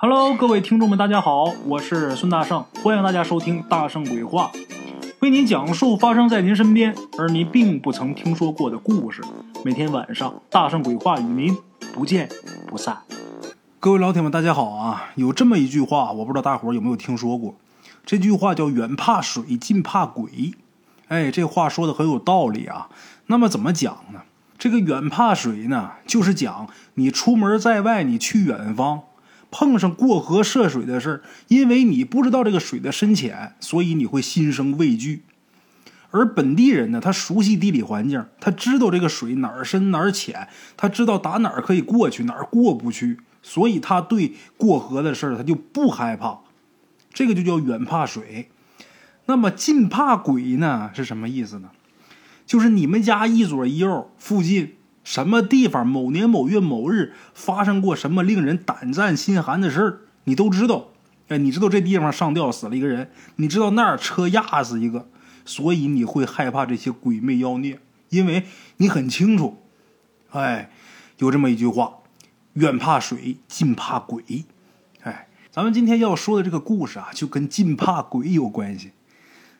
Hello，各位听众们，大家好，我是孙大圣，欢迎大家收听《大圣鬼话》，为您讲述发生在您身边而您并不曾听说过的故事。每天晚上，《大圣鬼话》与您不见不散。各位老铁们，大家好啊！有这么一句话，我不知道大伙儿有没有听说过，这句话叫“远怕水，近怕鬼”。哎，这话说的很有道理啊。那么怎么讲呢？这个远怕水呢，就是讲你出门在外，你去远方。碰上过河涉水的事儿，因为你不知道这个水的深浅，所以你会心生畏惧。而本地人呢，他熟悉地理环境，他知道这个水哪儿深哪儿浅，他知道打哪儿可以过去，哪儿过不去，所以他对过河的事儿他就不害怕。这个就叫远怕水。那么近怕鬼呢？是什么意思呢？就是你们家一左一右附近。什么地方？某年某月某日发生过什么令人胆战心寒的事儿？你都知道。哎，你知道这地方上吊死了一个人，你知道那儿车压死一个，所以你会害怕这些鬼魅妖孽，因为你很清楚。哎，有这么一句话：远怕水，近怕鬼。哎，咱们今天要说的这个故事啊，就跟近怕鬼有关系。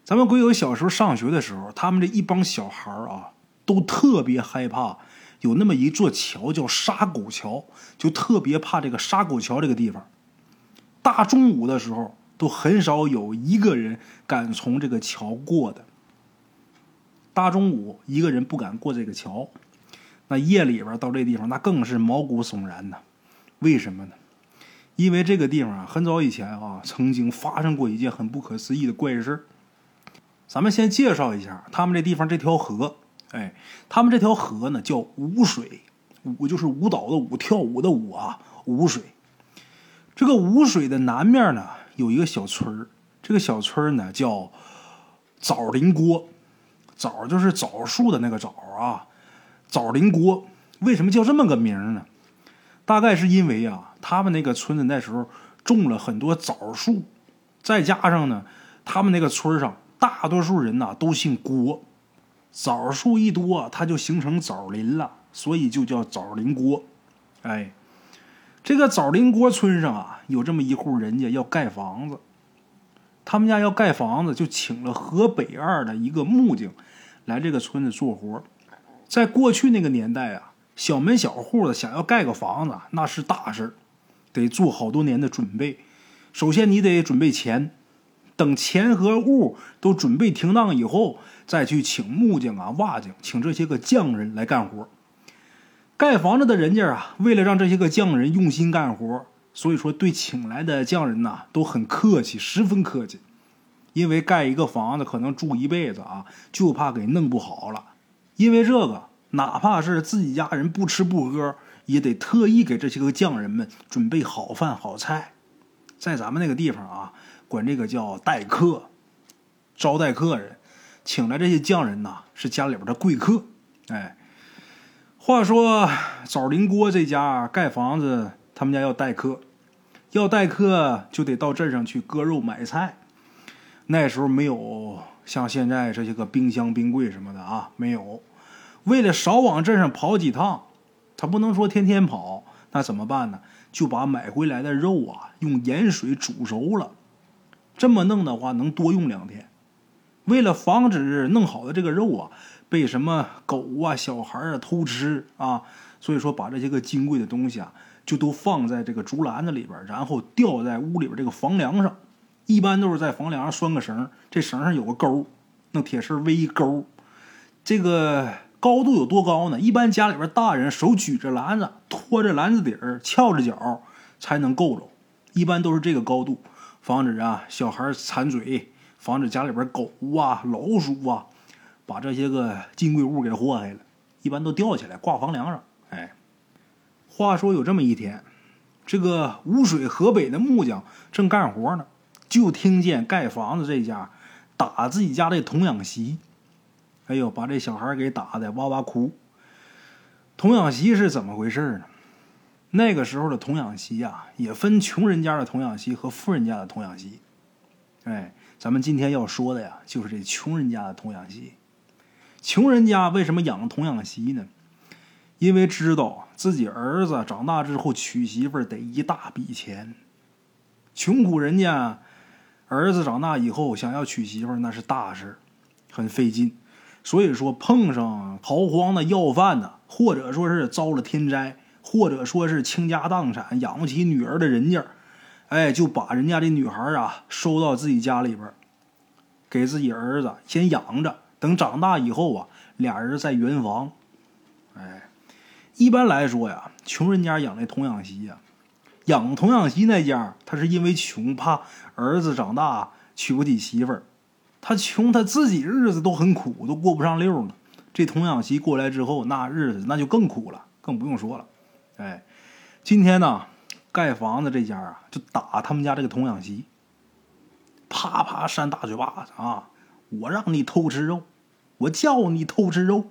咱们鬼友小时候上学的时候，他们这一帮小孩啊，都特别害怕。有那么一座桥叫沙狗桥，就特别怕这个沙狗桥这个地方。大中午的时候，都很少有一个人敢从这个桥过的。大中午一个人不敢过这个桥，那夜里边到这地方，那更是毛骨悚然呐。为什么呢？因为这个地方啊，很早以前啊，曾经发生过一件很不可思议的怪事咱们先介绍一下他们这地方这条河。哎，他们这条河呢叫舞水，舞就是舞蹈的舞，跳舞的舞啊，舞水。这个舞水的南面呢有一个小村，这个小村呢叫枣林郭，枣就是枣树的那个枣啊，枣林郭。为什么叫这么个名呢？大概是因为啊，他们那个村子那时候种了很多枣树，再加上呢，他们那个村上大多数人呐都姓郭。枣树一多，它就形成枣林了，所以就叫枣林郭。哎，这个枣林郭村上啊，有这么一户人家要盖房子，他们家要盖房子，就请了河北岸的一个木匠来这个村子做活。在过去那个年代啊，小门小户的想要盖个房子，那是大事得做好多年的准备。首先你得准备钱。等钱和物都准备停当以后，再去请木匠啊、瓦匠，请这些个匠人来干活。盖房子的人家啊，为了让这些个匠人用心干活，所以说对请来的匠人呐都很客气，十分客气。因为盖一个房子可能住一辈子啊，就怕给弄不好了。因为这个，哪怕是自己家人不吃不喝，也得特意给这些个匠人们准备好饭好菜。在咱们那个地方啊。管这个叫待客，招待客人，请来这些匠人呐，是家里边的贵客。哎，话说枣林郭这家盖房子，他们家要待客，要待客就得到镇上去割肉买菜。那时候没有像现在这些个冰箱、冰柜什么的啊，没有。为了少往镇上跑几趟，他不能说天天跑，那怎么办呢？就把买回来的肉啊，用盐水煮熟了。这么弄的话，能多用两天。为了防止弄好的这个肉啊被什么狗啊、小孩啊偷吃啊，所以说把这些个金贵的东西啊就都放在这个竹篮子里边，然后吊在屋里边这个房梁上。一般都是在房梁上拴个绳，这绳上有个钩，弄铁丝围钩。这个高度有多高呢？一般家里边大人手举着篮子，托着篮子底儿，翘着脚才能够着。一般都是这个高度。防止啊小孩馋嘴，防止家里边狗啊、老鼠啊把这些个金贵物给祸害了。一般都吊起来挂房梁上。哎，话说有这么一天，这个污水河北的木匠正干活呢，就听见盖房子这家打自己家的童养媳。哎呦，把这小孩给打的哇哇哭。童养媳是怎么回事呢？那个时候的童养媳呀，也分穷人家的童养媳和富人家的童养媳。哎，咱们今天要说的呀，就是这穷人家的童养媳。穷人家为什么养童养媳呢？因为知道自己儿子长大之后娶媳妇得一大笔钱，穷苦人家儿子长大以后想要娶媳妇，那是大事，很费劲。所以说，碰上逃荒的要饭的，或者说是遭了天灾，或者说是倾家荡产养不起女儿的人家，哎，就把人家这女孩啊收到自己家里边，给自己儿子先养着，等长大以后啊，俩人再圆房。哎，一般来说呀，穷人家养那童养媳呀，养童养媳那家，他是因为穷，怕儿子长大娶不起媳妇儿。他穷，他自己日子都很苦，都过不上溜呢。这童养媳过来之后，那日子那就更苦了，更不用说了。哎，今天呢，盖房子这家啊，就打他们家这个童养媳，啪啪扇大嘴巴子啊！我让你偷吃肉，我叫你偷吃肉。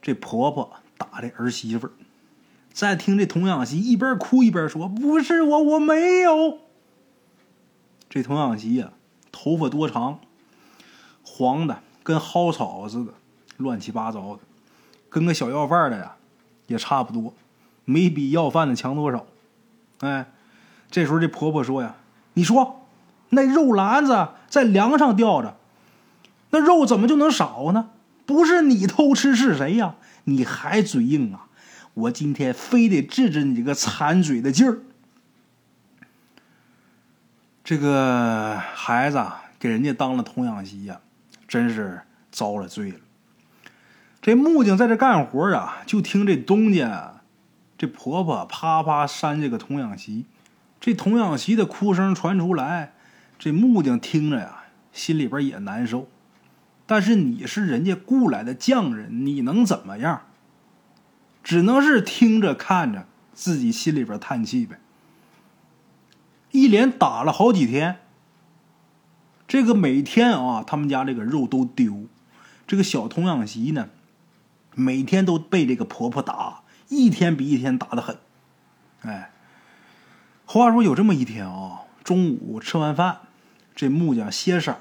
这婆婆打这儿媳妇儿，再听这童养媳一边哭一边说：“不是我，我没有。”这童养媳呀，头发多长？黄的跟蒿草似的，乱七八糟的，跟个小要饭的呀，也差不多，没比要饭的强多少。哎，这时候这婆婆说呀：“你说，那肉篮子在梁上吊着，那肉怎么就能少呢？不是你偷吃是谁呀？你还嘴硬啊！我今天非得治治你这个馋嘴的劲儿。这个孩子给人家当了童养媳呀。”真是遭了罪了。这木匠在这干活啊，就听这东家这婆婆啪啪扇这个童养媳，这童养媳的哭声传出来，这木匠听着呀，心里边也难受。但是你是人家雇来的匠人，你能怎么样？只能是听着看着，自己心里边叹气呗。一连打了好几天。这个每天啊，他们家这个肉都丢。这个小童养媳呢，每天都被这个婆婆打，一天比一天打的狠。哎，话说有这么一天啊，中午吃完饭，这木匠歇晌。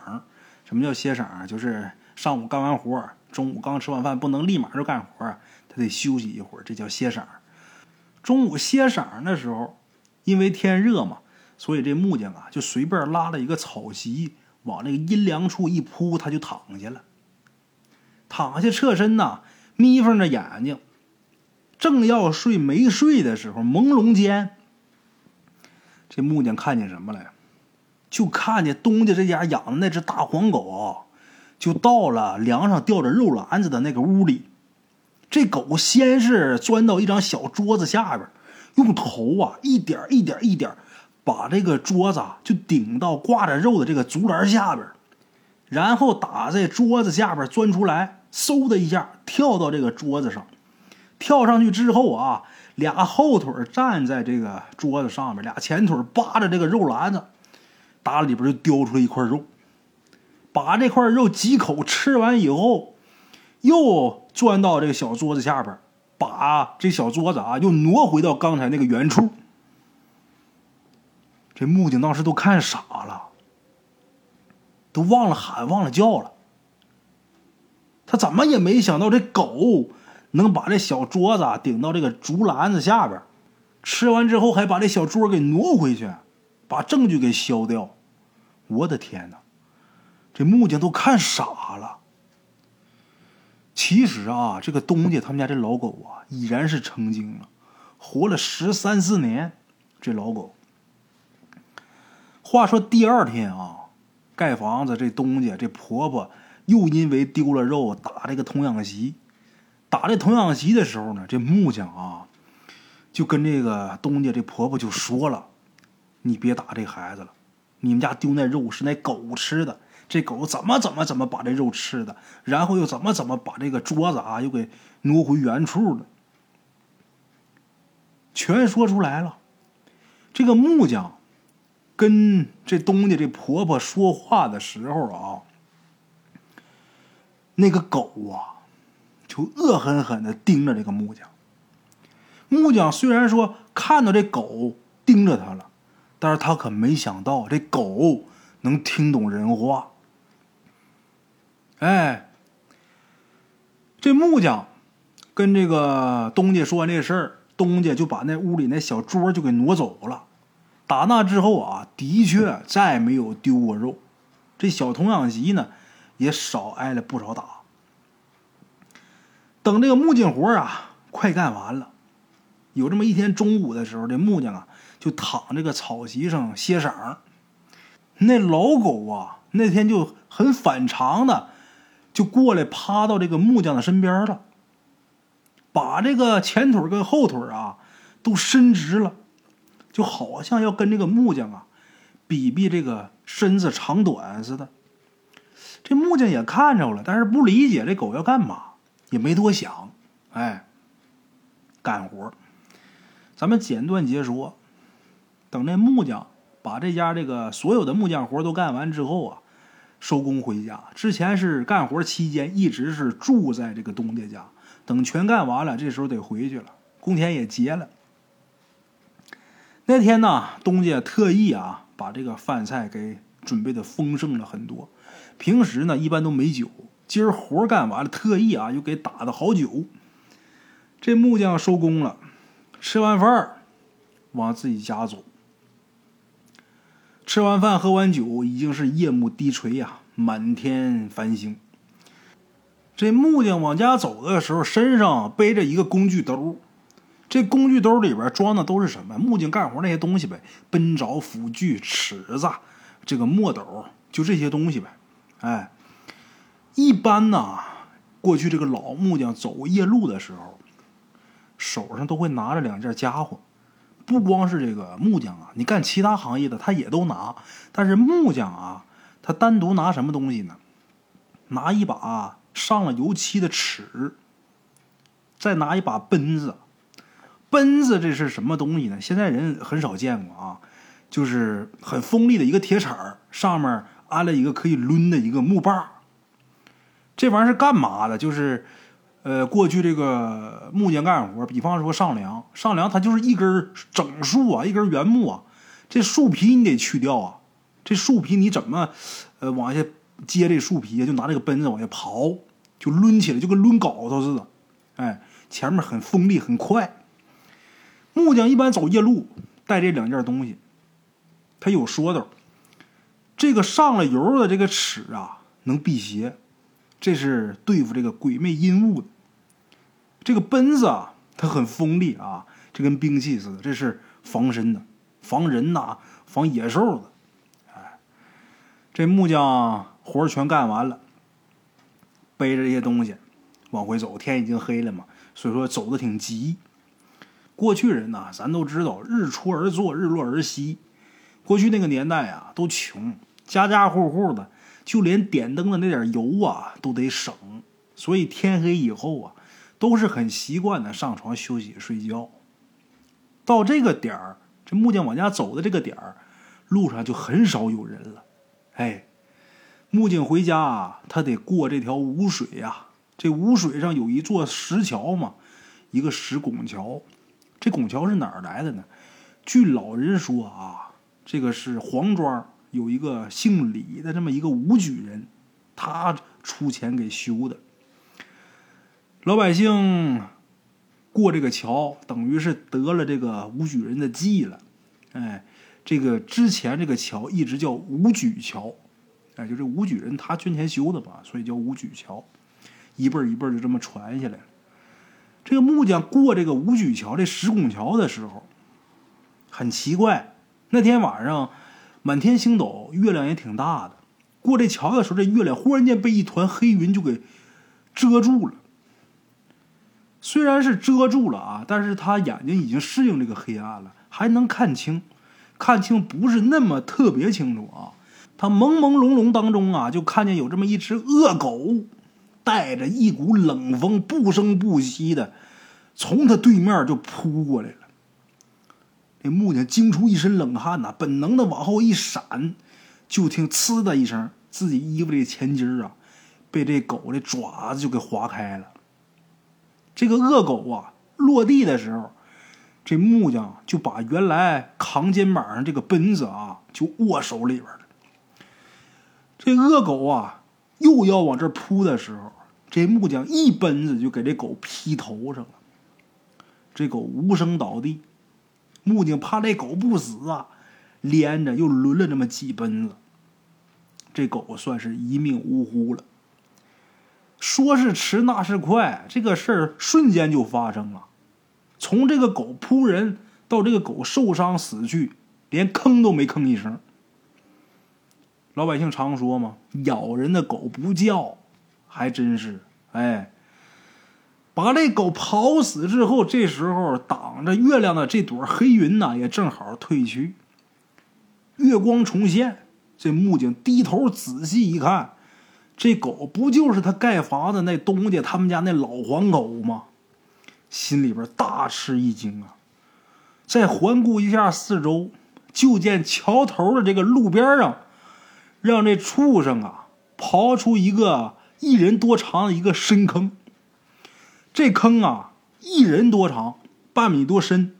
什么叫歇晌？就是上午干完活，中午刚吃完饭，不能立马就干活，他得休息一会儿，这叫歇晌。中午歇晌的时候，因为天热嘛，所以这木匠啊，就随便拉了一个草席。往那个阴凉处一铺，他就躺下了。躺下侧身呐，眯缝着眼睛，正要睡没睡的时候，朦胧间，这木匠看见什么了？就看见东家这家养的那只大黄狗，就到了梁上吊着肉篮子的那个屋里。这狗先是钻到一张小桌子下边，用头啊一点一点一点。把这个桌子就顶到挂着肉的这个竹篮下边，然后打在桌子下边钻出来，嗖的一下跳到这个桌子上，跳上去之后啊，俩后腿站在这个桌子上面，俩前腿扒着这个肉篮子，打里边就叼出来一块肉，把这块肉几口吃完以后，又钻到这个小桌子下边，把这小桌子啊又挪回到刚才那个原处。这木匠当时都看傻了，都忘了喊，忘了叫了。他怎么也没想到，这狗能把这小桌子顶到这个竹篮子下边，吃完之后还把这小桌给挪回去，把证据给消掉。我的天哪！这木匠都看傻了。其实啊，这个东家他们家这老狗啊，已然是成精了，活了十三四年，这老狗。话说第二天啊，盖房子这东家这婆婆又因为丢了肉打这个童养媳，打这童养媳的时候呢，这木匠啊就跟这个东家这婆婆就说了：“你别打这孩子了，你们家丢那肉是那狗吃的，这狗怎么怎么怎么把这肉吃的，然后又怎么怎么把这个桌子啊又给挪回原处了，全说出来了。”这个木匠。跟这东家这婆婆说话的时候啊，那个狗啊，就恶狠狠的盯着这个木匠。木匠虽然说看到这狗盯着他了，但是他可没想到这狗能听懂人话。哎，这木匠跟这个东家说完这事儿，东家就把那屋里那小桌就给挪走了。打那之后啊，的确再没有丢过肉。这小童养媳呢，也少挨了不少打。等这个木匠活啊快干完了，有这么一天中午的时候，这木匠啊就躺这个草席上歇晌。那老狗啊，那天就很反常的，就过来趴到这个木匠的身边了，把这个前腿跟后腿啊都伸直了，就好像要跟这个木匠啊比比这个身子长短似的。这木匠也看着了，但是不理解这狗要干嘛。也没多想，哎，干活咱们简短截说，等那木匠把这家这个所有的木匠活都干完之后啊，收工回家。之前是干活期间一直是住在这个东家家，等全干完了，这时候得回去了，工钱也结了。那天呢，东家特意啊把这个饭菜给准备的丰盛了很多，平时呢一般都没酒。今儿活干完了，特意啊又给打的好酒。这木匠收工了，吃完饭往自己家走。吃完饭喝完酒，已经是夜幕低垂呀，满天繁星。这木匠往家走的时候，身上背着一个工具兜。这工具兜里边装的都是什么？木匠干活那些东西呗，奔凿、斧锯、尺子，这个墨斗，就这些东西呗。哎。一般呢，过去这个老木匠走夜路的时候，手上都会拿着两件家伙。不光是这个木匠啊，你干其他行业的他也都拿。但是木匠啊，他单独拿什么东西呢？拿一把上了油漆的尺，再拿一把奔子。奔子这是什么东西呢？现在人很少见过啊，就是很锋利的一个铁铲，上面安了一个可以抡的一个木把。这玩意儿是干嘛的？就是，呃，过去这个木匠干活，比方说上梁，上梁它就是一根整树啊，一根原木啊，这树皮你得去掉啊，这树皮你怎么，呃，往下接这树皮啊就拿这个奔子往下刨，就抡起来，就跟抡镐头似的，哎，前面很锋利，很快。木匠一般走夜路带这两件东西，他有说道，这个上了油的这个尺啊，能辟邪。这是对付这个鬼魅阴物的。这个奔子啊，它很锋利啊，这跟兵器似的。这是防身的，防人呐，防野兽的。哎，这木匠活全干完了，背着这些东西往回走。天已经黑了嘛，所以说走的挺急。过去人呐，咱都知道，日出而作，日落而息。过去那个年代啊，都穷，家家户户的。就连点灯的那点油啊都得省，所以天黑以后啊，都是很习惯的上床休息睡觉。到这个点儿，这木匠往家走的这个点儿，路上就很少有人了。哎，木匠回家啊，他得过这条污水呀。这污水上有一座石桥嘛，一个石拱桥。这拱桥是哪儿来的呢？据老人说啊，这个是黄庄。有一个姓李的这么一个武举人，他出钱给修的。老百姓过这个桥，等于是得了这个武举人的记了。哎，这个之前这个桥一直叫武举桥，哎，就这武举人他捐钱修的吧，所以叫武举桥，一辈儿一辈儿就这么传下来了。这个木匠过这个武举桥这石拱桥的时候，很奇怪，那天晚上。满天星斗，月亮也挺大的。过这桥的时候，这月亮忽然间被一团黑云就给遮住了。虽然是遮住了啊，但是他眼睛已经适应这个黑暗了，还能看清，看清不是那么特别清楚啊。他朦朦胧胧当中啊，就看见有这么一只恶狗，带着一股冷风，不声不息的从他对面就扑过来了。这木匠惊出一身冷汗呐，本能的往后一闪，就听“呲”的一声，自己衣服这前襟啊，被这狗的爪子就给划开了。这个恶狗啊，落地的时候，这木匠就把原来扛肩膀上这个奔子啊，就握手里边了。这恶狗啊，又要往这扑的时候，这木匠一奔子就给这狗劈头上了，这狗无声倒地。木匠怕这狗不死啊，连着又抡了这么几奔子，这狗算是一命呜呼了。说是迟，那是快，这个事儿瞬间就发生了。从这个狗扑人到这个狗受伤死去，连吭都没吭一声。老百姓常说嘛，咬人的狗不叫，还真是。哎，把这狗刨死之后，这时候挡着月亮的这朵黑云呢，也正好退去，月光重现。这木匠低头仔细一看。这狗不就是他盖房子那东家他们家那老黄狗吗？心里边大吃一惊啊！再环顾一下四周，就见桥头的这个路边上，让这畜生啊刨出一个一人多长的一个深坑。这坑啊一人多长，半米多深。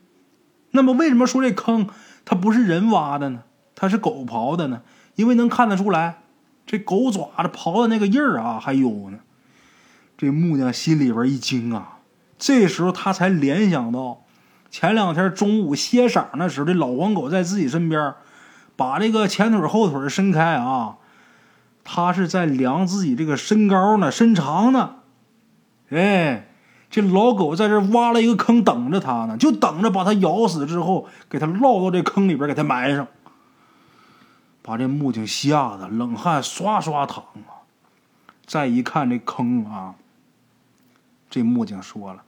那么为什么说这坑它不是人挖的呢？它是狗刨的呢？因为能看得出来。这狗爪子刨的那个印儿啊，还有呢。这木匠心里边一惊啊，这时候他才联想到，前两天中午歇晌的时候，这老黄狗在自己身边，把这个前腿后腿伸开啊，他是在量自己这个身高呢、身长呢。哎，这老狗在这挖了一个坑等着他呢，就等着把他咬死之后，给他落到这坑里边，给他埋上。把这木匠吓得冷汗刷刷淌啊！再一看这坑啊，这木匠说了：“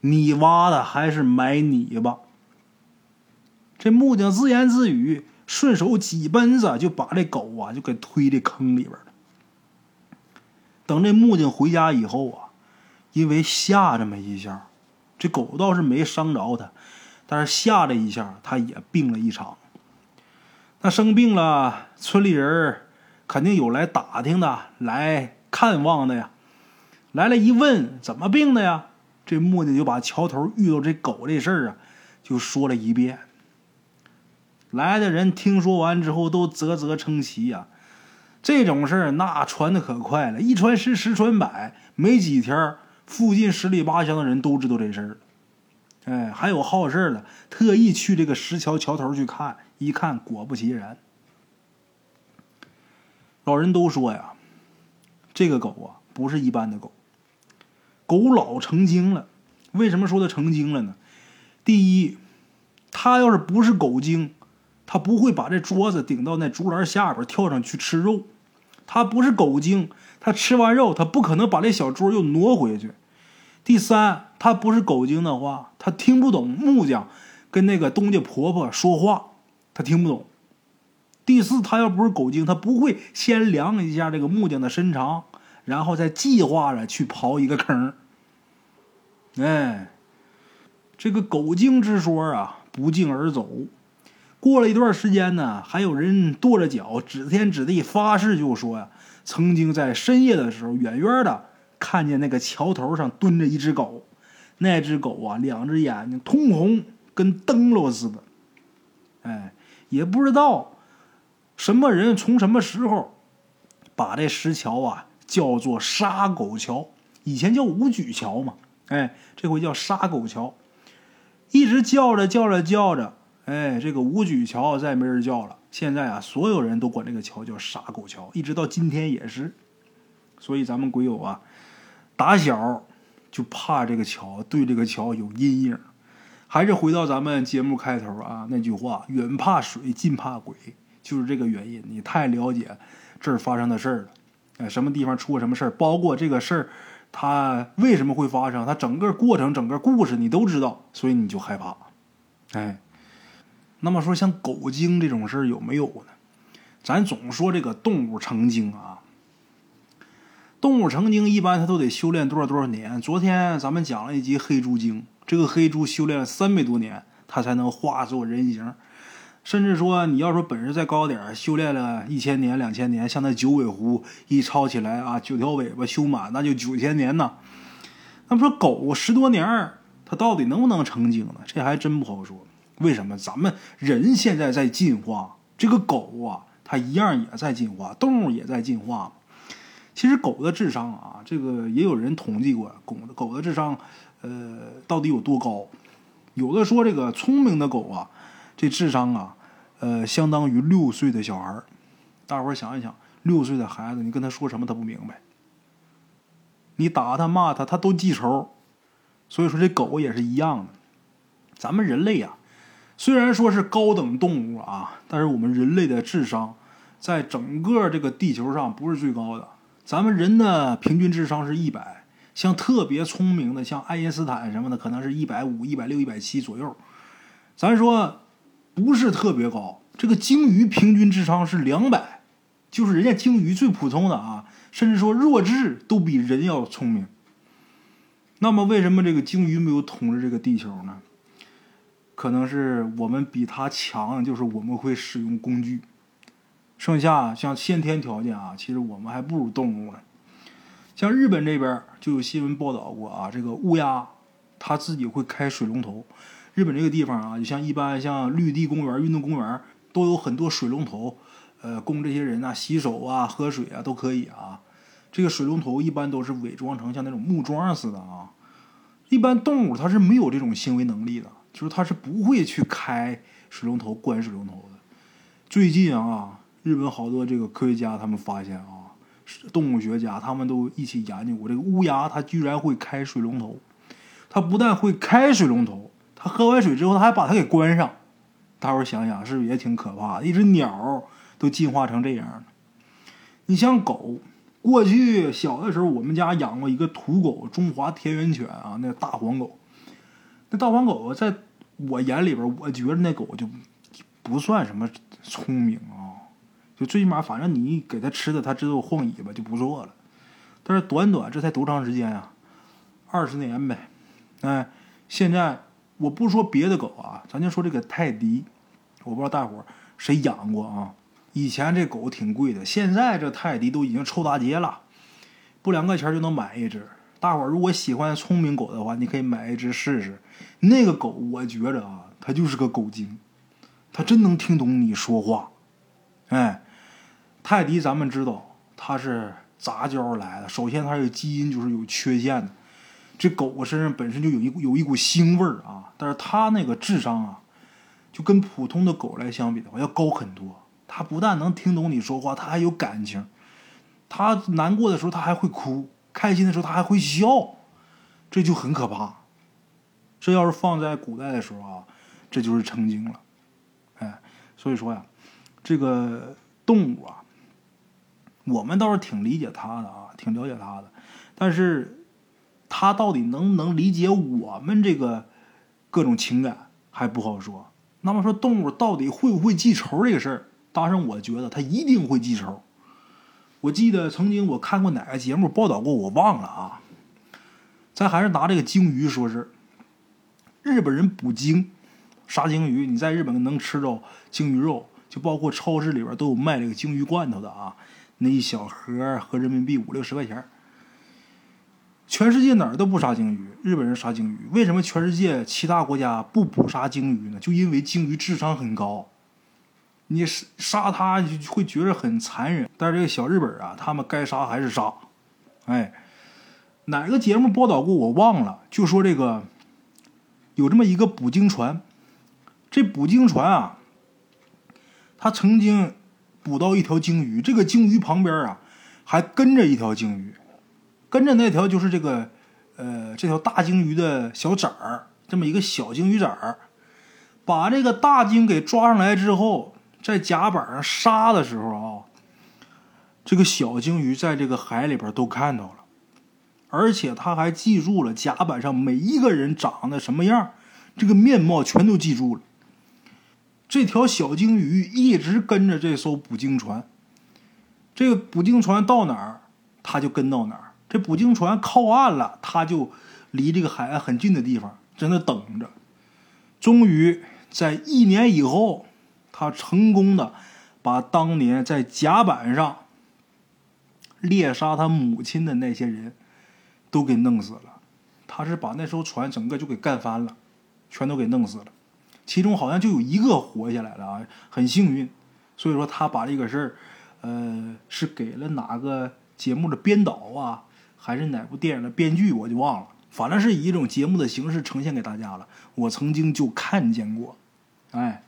你挖的还是埋你吧？”这木匠自言自语，顺手几奔子就把这狗啊就给推这坑里边了。等这木匠回家以后啊，因为吓这么一下，这狗倒是没伤着他，但是吓这一下，他也病了一场。那生病了，村里人肯定有来打听的，来看望的呀。来了一问，怎么病的呀？这木匠就把桥头遇到这狗这事儿啊，就说了一遍。来的人听说完之后，都啧啧称奇呀。这种事儿那传的可快了，一传十，十传百，没几天，附近十里八乡的人都知道这事儿哎，还有好事的，特意去这个石桥桥头去看。一看，果不其然，老人都说呀，这个狗啊不是一般的狗，狗老成精了。为什么说它成精了呢？第一，它要是不是狗精，它不会把这桌子顶到那竹篮下边跳上去吃肉。它不是狗精，它吃完肉，它不可能把这小桌又挪回去。第三，它不是狗精的话，它听不懂木匠跟那个东家婆婆说话。他听不懂。第四，他要不是狗精，他不会先量一下这个木匠的身长，然后再计划着去刨一个坑。哎，这个狗精之说啊，不胫而走。过了一段时间呢，还有人跺着脚，指天指地发誓，就说呀，曾经在深夜的时候，远远的看见那个桥头上蹲着一只狗，那只狗啊，两只眼睛通红，跟灯笼似的。哎。也不知道什么人从什么时候把这石桥啊叫做杀狗桥，以前叫五举桥嘛，哎，这回叫杀狗桥，一直叫着叫着叫着，哎，这个五举桥再没人叫了。现在啊，所有人都管这个桥叫杀狗桥，一直到今天也是。所以咱们鬼友啊，打小就怕这个桥，对这个桥有阴影。还是回到咱们节目开头啊那句话，远怕水，近怕鬼，就是这个原因。你太了解这儿发生的事儿了，哎，什么地方出过什么事儿，包括这个事儿它为什么会发生，它整个过程、整个故事你都知道，所以你就害怕。哎，那么说像狗精这种事儿有没有呢？咱总说这个动物成精啊，动物成精一般它都得修炼多少多少年。昨天咱们讲了一集黑猪精。这个黑猪修炼了三百多年，它才能化作人形。甚至说，你要说本事再高点修炼了一千年、两千年，像那九尾狐一抄起来啊，九条尾巴修满，那就九千年呢。那么说狗十多年，它到底能不能成精呢？这还真不好说。为什么？咱们人现在在进化，这个狗啊，它一样也在进化，动物也在进化其实狗的智商啊，这个也有人统计过，狗的狗的智商。呃，到底有多高？有的说这个聪明的狗啊，这智商啊，呃，相当于六岁的小孩。大伙想一想，六岁的孩子，你跟他说什么他不明白，你打他骂他他都记仇。所以说这狗也是一样的。咱们人类呀，虽然说是高等动物啊，但是我们人类的智商在整个这个地球上不是最高的。咱们人的平均智商是一百，像特别聪明的，像爱因斯坦什么的，可能是一百五、一百六、一百七左右。咱说不是特别高。这个鲸鱼平均智商是两百，就是人家鲸鱼最普通的啊，甚至说弱智都比人要聪明。那么为什么这个鲸鱼没有统治这个地球呢？可能是我们比它强，就是我们会使用工具。剩下像先天条件啊，其实我们还不如动物呢。像日本这边就有新闻报道过啊，这个乌鸦它自己会开水龙头。日本这个地方啊，就像一般像绿地公园、运动公园都有很多水龙头，呃，供这些人啊洗手啊、喝水啊都可以啊。这个水龙头一般都是伪装成像那种木桩似的啊。一般动物它是没有这种行为能力的，就是它是不会去开水龙头、关水龙头的。最近啊，日本好多这个科学家他们发现啊，动物学家他们都一起研究过，这个乌鸦它居然会开水龙头。它不但会开水龙头，它喝完水之后，它还把它给关上。大伙儿想想，是不是也挺可怕的？一只鸟都进化成这样了。你像狗。过去小的时候，我们家养过一个土狗，中华田园犬啊，那大黄狗。那大黄狗在我眼里边，我觉得那狗就不算什么聪明啊，就最起码，反正你给它吃的，它知道晃尾巴就不错了。但是短短这才多长时间呀？二十年呗。哎，现在我不说别的狗啊，咱就说这个泰迪，我不知道大伙谁养过啊？以前这狗挺贵的，现在这泰迪都已经臭大街了，不两个钱就能买一只。大伙儿如果喜欢聪明狗的话，你可以买一只试试。那个狗，我觉着啊，它就是个狗精，它真能听懂你说话。哎，泰迪咱们知道它是杂交来的，首先它这基因就是有缺陷的。这狗身上本身就有一股有一股腥味儿啊，但是它那个智商啊，就跟普通的狗来相比的话要高很多。它不但能听懂你说话，它还有感情。它难过的时候，它还会哭；开心的时候，它还会笑。这就很可怕。这要是放在古代的时候啊，这就是成精了。哎，所以说呀，这个动物啊，我们倒是挺理解它的啊，挺了解它的。但是，它到底能不能理解我们这个各种情感，还不好说。那么说，动物到底会不会记仇这个事儿？大圣，我觉得它一定会记仇。我记得曾经我看过哪个节目报道过，我忘了啊。咱还是拿这个鲸鱼说事儿日本人捕鲸，杀鲸鱼，你在日本能吃着鲸鱼肉，就包括超市里边都有卖这个鲸鱼罐头的啊，那一小盒合人民币五六十块钱。全世界哪儿都不杀鲸鱼，日本人杀鲸鱼。为什么全世界其他国家不捕杀鲸鱼呢？就因为鲸鱼智商很高。你杀杀他会觉得很残忍，但是这个小日本啊，他们该杀还是杀。哎，哪个节目报道过我忘了，就说这个有这么一个捕鲸船，这捕鲸船啊，他曾经捕到一条鲸鱼，这个鲸鱼旁边啊还跟着一条鲸鱼，跟着那条就是这个呃这条大鲸鱼的小崽儿，这么一个小鲸鱼崽儿，把这个大鲸给抓上来之后。在甲板上杀的时候啊，这个小鲸鱼在这个海里边都看到了，而且他还记住了甲板上每一个人长得什么样，这个面貌全都记住了。这条小鲸鱼一直跟着这艘捕鲸船，这个捕鲸船到哪儿，它就跟到哪儿。这捕鲸船靠岸了，它就离这个海岸很近的地方在那等着。终于在一年以后。他成功的把当年在甲板上猎杀他母亲的那些人都给弄死了。他是把那艘船整个就给干翻了，全都给弄死了。其中好像就有一个活下来了啊，很幸运。所以说他把这个事儿，呃，是给了哪个节目的编导啊，还是哪部电影的编剧，我就忘了。反正是以一种节目的形式呈现给大家了。我曾经就看见过，哎。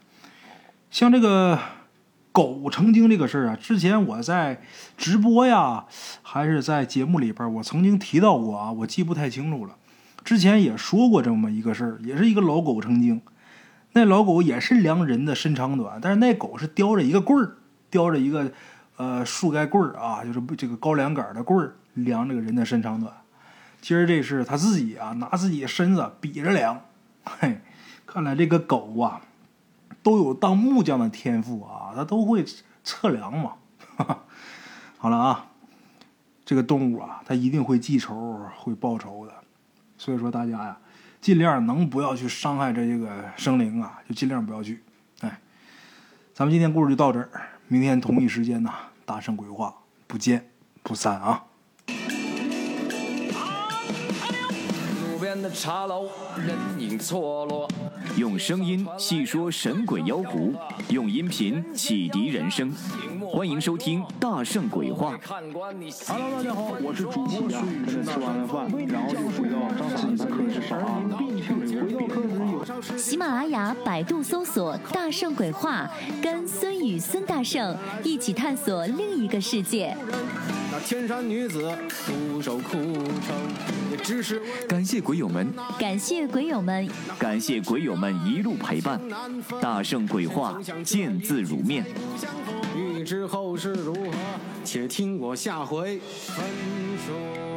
像这个狗成精这个事儿啊，之前我在直播呀，还是在节目里边，我曾经提到过啊，我记不太清楚了。之前也说过这么一个事儿，也是一个老狗成精。那老狗也是量人的身长短，但是那狗是叼着一个棍儿，叼着一个呃树干棍儿啊，就是这个高粱杆的棍儿，量这个人的身长短。今儿这是他自己啊，拿自己身子比着量。嘿，看来这个狗啊，都有当木匠的天赋啊，他都会测量嘛。好了啊，这个动物啊，它一定会记仇，会报仇的。所以说大家呀。尽量能不要去伤害这些个生灵啊，就尽量不要去。哎，咱们今天故事就到这儿，明天同一时间呢，大圣鬼话不见不散啊。边的茶楼，人影错落。用声音细说神鬼妖狐，用音频启迪人生。欢迎收听《大圣鬼话》。Hello，大家好，我是主播孙宇，吃完了饭，然后就回到自己的课室上啊。喜马拉雅、百度搜索“大圣鬼话”，跟孙宇、孙大圣一起探索另一个世界。那天山女子独守枯城，也只是感谢鬼友们，感谢鬼友们，感谢鬼友们一路陪伴。大圣鬼话，见字如面。欲知后事如何，且听我下回分说。